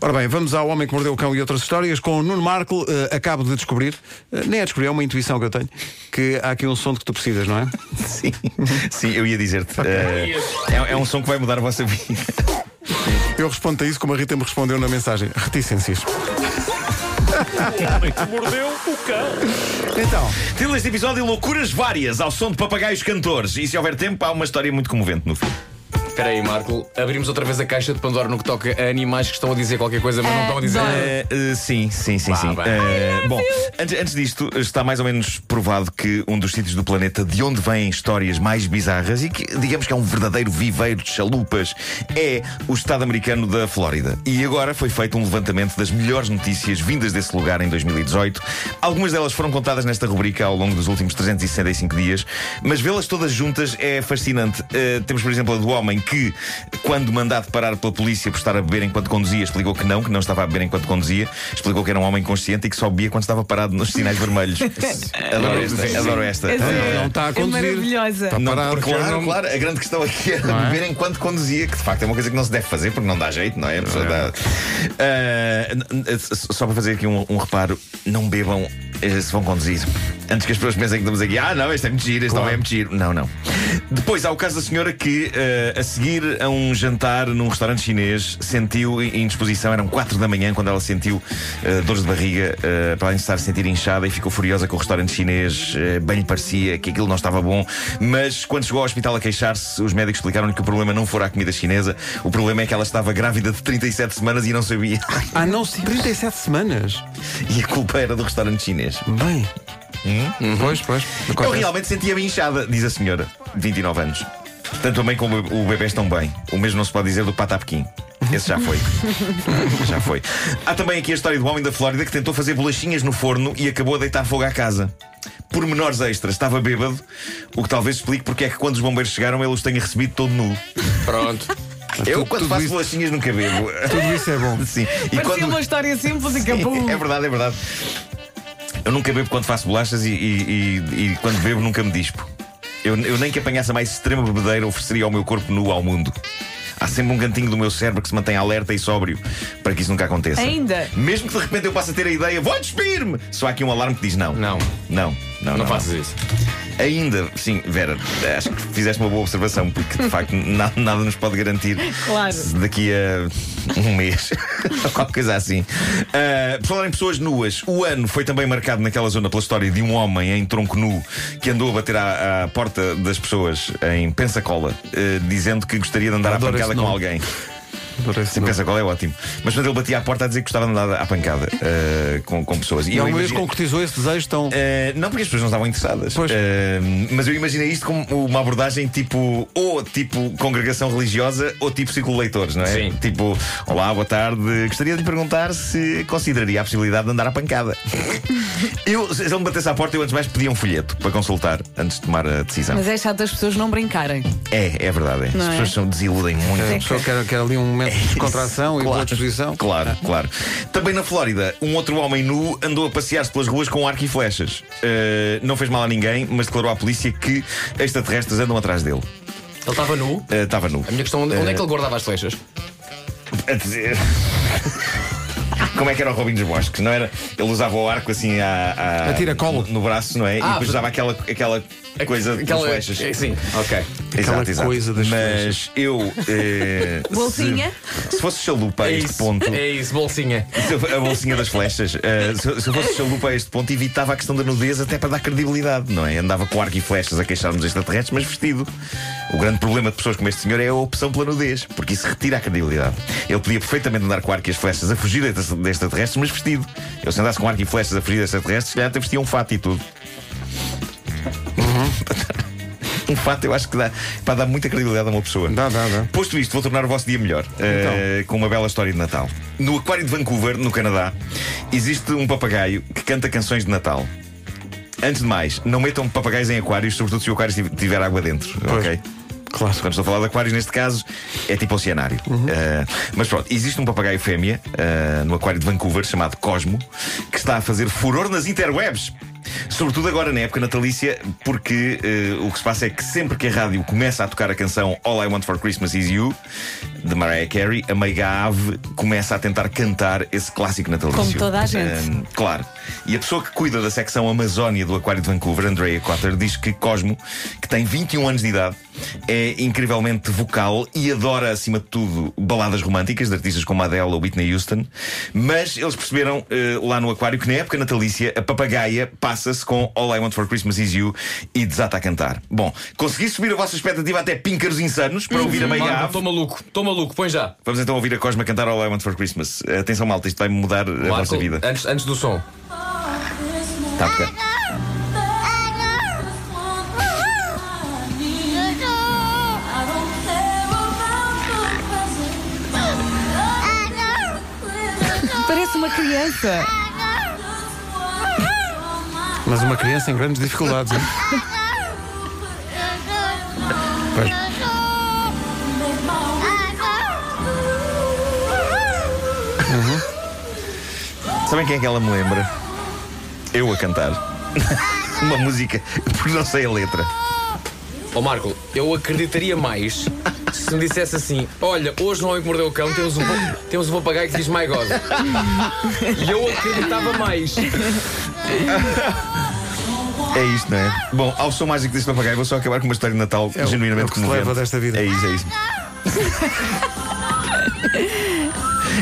Ora bem, vamos ao Homem que Mordeu o Cão e outras histórias com o Nuno Marco. eh, acabo de descobrir, eh, nem é descobrir, é uma intuição que eu tenho, que há aqui um som de que tu precisas, não é? Sim, sim, eu ia dizer-te. eh, é, é um som que vai mudar a vossa vida. Eu respondo a isso como a Rita me respondeu na mensagem. Reticências. Mordeu o cão. Então, Título deste episódio: Loucuras várias ao som de papagaios cantores. E se houver tempo, há uma história muito comovente no fim. Espera aí, Marco. Abrimos outra vez a caixa de Pandora no que toca a animais que estão a dizer qualquer coisa, mas não estão a dizer. Eh, eh, sim, sim, sim, sim. Eh, bom, antes, antes disto, está mais ou menos provado que um dos sítios do planeta de onde vêm histórias mais bizarras e que, digamos que é um verdadeiro viveiro de chalupas, é o estado americano da Flórida. E agora foi feito um levantamento das melhores notícias vindas desse lugar em 2018. Algumas delas foram contadas nesta rubrica ao longo dos últimos 365 dias, mas vê-las todas juntas é fascinante. Eh, temos, por exemplo, a do homem que, quando mandado parar pela polícia por estar a beber enquanto conduzia, explicou que não, que não estava a beber enquanto conduzia, explicou que era um homem consciente e que só bebia quando estava parado nos sinais vermelhos. adoro esta, adoro esta. Eh, não está a é conduzir. maravilhosa. Está não, parado. claro, claro, a grande questão aqui era Não é? beber enquanto conduzia, que de facto é uma coisa que não se deve fazer porque não dá jeito, não é? A pessoa dá- n- só para fazer aqui um, um reparo, não bebam eh, se vão conduzir. Antes que as pessoas pensem que estamos aqui, ah, não, este é muito giro, este não é muito giro. Não, não. Depois há o caso da senhora que, eh, a seguir a um jantar num restaurante chinês, sentiu indisposição, eram 4 da manhã, quando ela sentiu eh, dores de barriga, eh, para além de estar a sentir inchada, e ficou furiosa com o restaurante chinês. bem lhe parecia que aquilo não estava bom, mas quando chegou ao hospital a queixar-se, os médicos explicaram-lhe que o problema não fora a comida chinesa, o problema é que ela estava grávida de 37 semanas e não sabia. Ah, não, 37 semanas. e a culpa era do restaurante chinês. Bem. Hum? Pois, pois. Eu realmente sentia-me inchada, diz a senhora, de 29 anos. Tanto a mãe como o bebê estão bem. O mesmo não se pode dizer do Patapequim. Esse já foi. já foi. Há também aqui a história do homem da Flórida que tentou fazer bolachinhas no forno e acabou a deitar fogo à casa. Por menores extras, estava bêbado, o que talvez explique porque é que quando os bombeiros chegaram ele os tenha recebido todo nu. Pronto. Eu, tudo- quando tudo faço isso- bolachinhas, nunca bebo. Tudo isso é bom. Sim. E Parecia uma história simples e acabou. É verdade, é verdade. Eu nunca bebo quando faço bolachas e, e- e- e quando bebo nunca me dispo. Eu, eu nem que apanhasse a mais extrema bebedeira ofereceria o meu corpo nu ao mundo. Há sempre um cantinho do meu cérebro que se mantém alerta e sóbrio para que isso nunca aconteça. Ainda? Mesmo que de repente eu passe a ter a ideia, vou despir-me! Só há aqui um alarme que diz não. Não. Não, não, Não faças isso. Ainda, sim, Vera, acho que fizeste uma boa observação, porque de facto nada, nada nos pode garantir Claro. se daqui a um mês ou qualquer coisa assim. Ah, por falar em pessoas nuas, o ano foi também marcado naquela zona pela história de um homem em tronco nu que andou a bater à, à porta das pessoas em Pensacola, ah, dizendo que gostaria de andar à pancada com alguém. Sim, nome. Pensacola é ótimo. Mas quando ele batia à porta a dizer que gostava de andar à pancada ah, com, com pessoas. E eu alguma vez imagino- concretizou esse desejo tão. Uh, não, porque as pessoas não estavam interessadas. Pois. Uh, mas eu imaginei isto como uma abordagem tipo, ou tipo congregação religiosa, ou tipo círculo de leitores, não é? Sim. Tipo, olá, boa tarde. Gostaria de lhe perguntar se consideraria a possibilidade de andar à pancada. eu, se ele me batesse à porta, eu antes de mais pedia um folheto para consultar antes de tomar a decisão. Mas é chato as pessoas não brincarem. É, é verdade. é. As é? pessoas são, desiludem muito. A pessoa quer, quer ali um momento de descontração e boa disposição. Claro, claro. Também na Flórida, um outro homem nu andou a passear-se pelas ruas com arco e flechas. Uh, não fez mal a ninguém, mas declarou à polícia que extraterrestres andam atrás dele. Ele estava nu. Uh, Estava nu. A minha questão, onde é que ele guardava as flechas? Como é que era o Robin dos Bosques? Não era? Ele usava o arco assim a, a, A tiracolo. no, no braço, não é? e Ah, depois usava aquela, aquela coisa Aquela das flechas. É, Sim, ok. Aquela Exato, exato. coisa das Mas flechas. eu. eh, Bolsinha? Se, se fosse chalupa a É este isso. ponto. É isso, bolsinha. Eu- A bolsinha das flechas. eh, se, se eu fosse chalupa a este ponto, evitava a questão da nudez até para dar credibilidade, não é? Andava com arco e flechas a queixar-nos extraterrestres, mas vestido. O grande problema de pessoas como este senhor é a opção pela nudez, porque isso retira a credibilidade. Ele podia perfeitamente andar com arco e as flechas a fugir de de extraterrestres, mas vestido. Eu se andasse com arco e flechas a fugir de extraterrestres, se calhar até vestia um fato e tudo. um fato eu acho que dá para dar muita credibilidade a uma pessoa. Dá, dá, dá. Posto isto, vou tornar o vosso dia melhor eh, com uma bela história de Natal. No Aquário de Vancouver, no Canadá, existe um papagaio que canta canções de Natal. Antes de mais, não metam papagaios em aquários, sobretudo se o aquário tiv- tiver água dentro, ok? Claro. Quando estou a falar de aquários, neste caso, é tipo oceanário. Eh, mas pronto, existe um papagaio fêmea eh, no aquário de Vancouver chamado Cosmo que está a fazer furor nas interwebs. Sobretudo agora na época natalícia, porque eh, o que se passa é que sempre que a rádio começa a tocar a canção All I Want for Christmas Is You, de Mariah Carey, a meiga ave começa a tentar cantar esse clássico natalício. Como toda a gente. Ahm, claro. E a pessoa que cuida da secção Amazónia do Aquário de Vancouver, Andrea Cotter, diz que Cosmo, que tem 21 anos de idade, é incrivelmente vocal e adora, acima de tudo, baladas românticas de artistas como Adele ou Whitney Houston. Mas eles perceberam eh, lá no Aquário que na época natalícia a papagaia passa-se com All I Want for Christmas Is You e desata a cantar. Bom, consegui subir a vossa expectativa até píncaros insanos para ouvir a meia ave. estou maluco, estou maluco, põe já. Vamos então ouvir a Cosma cantar All I Want for Christmas. Atenção, malta, isto vai mudar a Marco, vossa vida. Antes, antes do som. Tá, ok. Parece uma criança. Mas uma criança em grandes dificuldades. hein? Pois. Sabem quem é que ela me lembra? Eu a cantar. Uma música, porque não sei a letra. Ó Marco, eu acreditaria mais se me dissesse assim: Olha, hoje no Homem que Mordeu o Cão temos um, temos um papagaio que diz My God. E eu acreditava mais. É isto, não é? Bom, ao som mágico desse papagaio, vou só acabar com uma história de Natal É o- genuinamente é que se comovente. leva desta vida. É isso, é isso.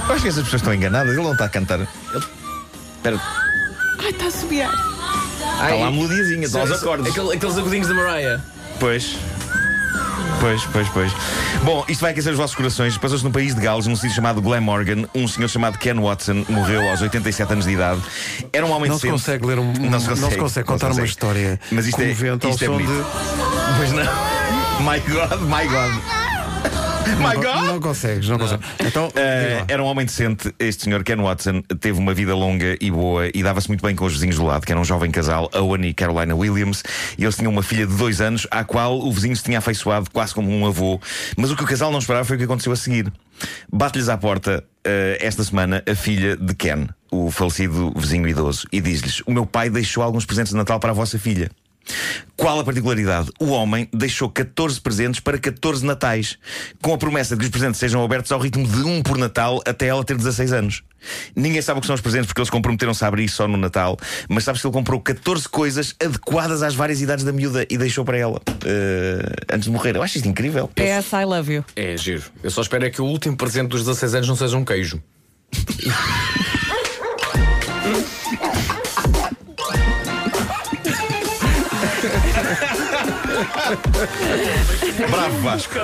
Eu acho que essas pessoas estão enganadas. Ele não está a cantar. Ele... Espera, Ai, está a subir. está lá a melodiazinha, estão aos acordes. Aquele- aqueles agudinhos da Mariah. Pois. Pois, pois, pois. Bom, isto vai aquecer os vossos corações. Passou-se num país de Gales, num sítio chamado Glamorgan. Um senhor chamado Ken Watson morreu aos 87 anos de idade. Era um homem Não se consegue ler um, Não se consegue, contar não se uma consegue. história Mas isto é, isto é bonito. de. Pois não. My God, my God. My God! Não consegues, não consegues. Então, lá. era um homem decente. Este senhor Ken Watson teve uma vida longa e boa e dava-se muito bem com os vizinhos do lado, que era um jovem casal, Owen e Carolina Williams. E eles tinham uma filha de dois anos, à qual o vizinho se tinha afeiçoado quase como um avô. Mas o que o casal não esperava foi o que aconteceu a seguir. Bate-lhes à porta eh, esta semana a filha de Ken, o falecido vizinho idoso, e diz-lhes: O meu pai deixou alguns presentes de Natal para a vossa filha. Qual a particularidade? O homem deixou 14 presentes para 14 natais, com a promessa de que os presentes sejam abertos ao ritmo de um por Natal até ela ter 16 anos. Ninguém sabe o que são os presentes porque eles comprometeram-se a abrir só no Natal, mas sabes que ele comprou 14 coisas adequadas às várias idades da miúda e deixou para ela eh, antes de morrer. Eu acho isto incrível. PS, I love you. É giro. Eu só espero é que o último presente dos 16 anos não seja um queijo. Bravo Vasco.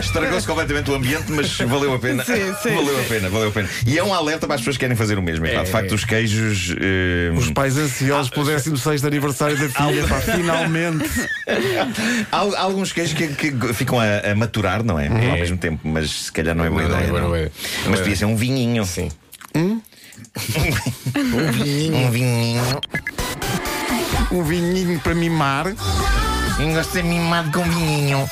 Estragou-se completamente o ambiente, mas valeu a pena. Sim, sim, valeu a pena, valeu a pena. E é um alerta para as pessoas que querem fazer o mesmo. É, pá, de facto, os queijos. eh, Os pais ansiosos pelo 16 aniversário da filha, pá, finalmente. Há, há alguns queijos que, que ficam a, a maturar, não é? Ao mesmo tempo, mas se calhar não é boa Não, ideia. não é não. ideia. Mas podia ser um vinhinho. Sim. Um vinhinho. Um vinhinho para mimar. Eu gosto de ser mimado com vinhinho.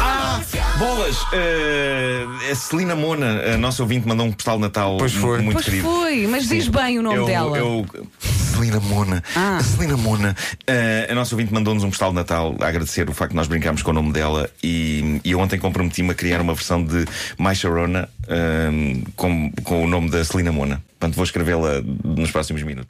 Ah, bolas! Eh, a Celina Mona, a nossa ouvinte, mandou um postal de Natal Pois foi. muito Pois querido. foi, mas diz bem o nome eu, dela. Eu, Celina Mona. Ah. A Celina Mona. Eh, a nossa ouvinte mandou-nos um postal de Natal a agradecer o facto de nós brincarmos com o nome dela. E, e eu ontem comprometi-me a criar uma versão de My Sharona eh, com, com o nome da Celina Mona. Portanto, vou escrevê-la nos próximos minutos.